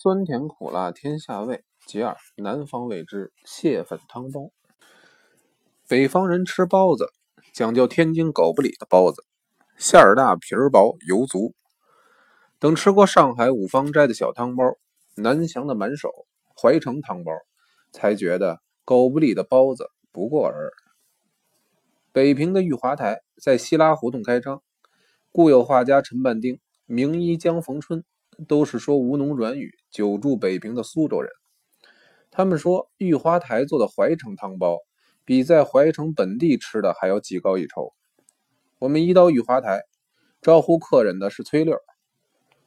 酸甜苦辣天下味，其二南方谓之蟹粉汤包。北方人吃包子讲究天津狗不理的包子，馅儿大皮儿薄油足。等吃过上海五芳斋的小汤包、南翔的满手、怀城汤包，才觉得狗不理的包子不过尔。北平的玉华台在西拉胡同开张，故有画家陈半丁、名医江逢春。都是说吴侬软语，久住北平的苏州人。他们说玉华台做的怀城汤包，比在怀城本地吃的还要技高一筹。我们一到玉华台，招呼客人的是崔六，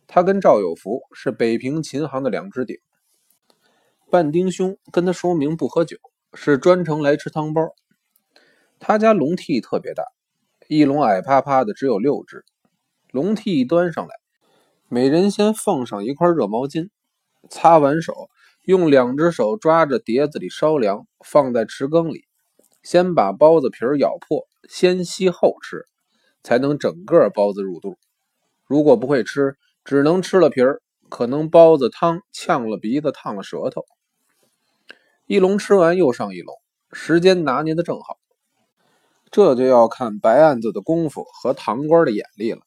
他跟赵有福是北平琴行的两只鼎。半丁兄跟他说明不喝酒，是专程来吃汤包。他家笼屉特别大，一笼矮趴趴的只有六只，笼屉一端上来。每人先放上一块热毛巾，擦完手，用两只手抓着碟子里烧凉，放在池羹里，先把包子皮儿咬破，先吸后吃，才能整个包子入肚。如果不会吃，只能吃了皮儿，可能包子汤呛了鼻子，烫了舌头。一笼吃完又上一笼，时间拿捏的正好。这就要看白案子的功夫和堂官的眼力了。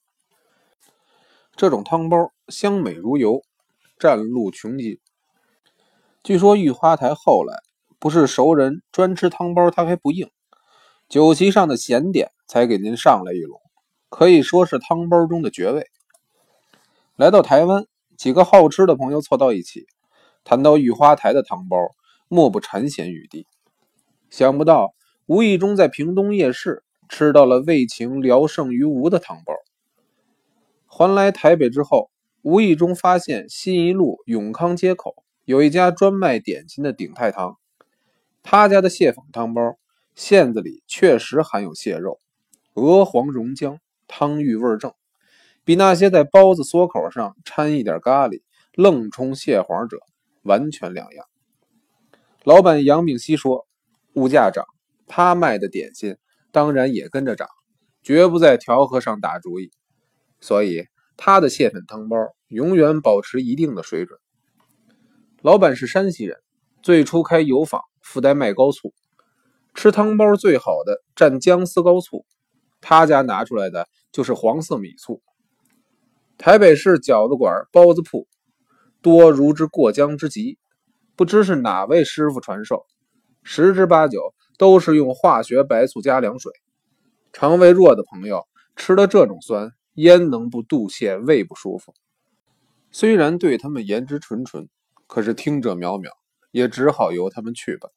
这种汤包香美如油，占路穷尽。据说玉花台后来不是熟人专吃汤包，他还不应，酒席上的咸点才给您上来一笼，可以说是汤包中的绝味。来到台湾，几个好吃的朋友凑到一起，谈到玉花台的汤包，莫不馋涎欲滴。想不到无意中在屏东夜市吃到了味情聊胜于无的汤包。还来台北之后，无意中发现新一路永康街口有一家专卖点心的鼎泰堂，他家的蟹粉汤包馅子里确实含有蟹肉，鹅黄溶浆，汤郁味正，比那些在包子缩口上掺一点咖喱愣充蟹黄者完全两样。老板杨炳熙说：“物价涨，他卖的点心当然也跟着涨，绝不在调和上打主意。”所以，他的蟹粉汤包永远保持一定的水准。老板是山西人，最初开油坊，附带卖高醋。吃汤包最好的蘸姜丝高醋，他家拿出来的就是黄色米醋。台北市饺子馆、包子铺多如之过江之鲫，不知是哪位师傅传授，十之八九都是用化学白醋加凉水。肠胃弱的朋友吃了这种酸。焉能不肚泻、胃不舒服？虽然对他们言之纯纯，可是听者渺渺，也只好由他们去吧。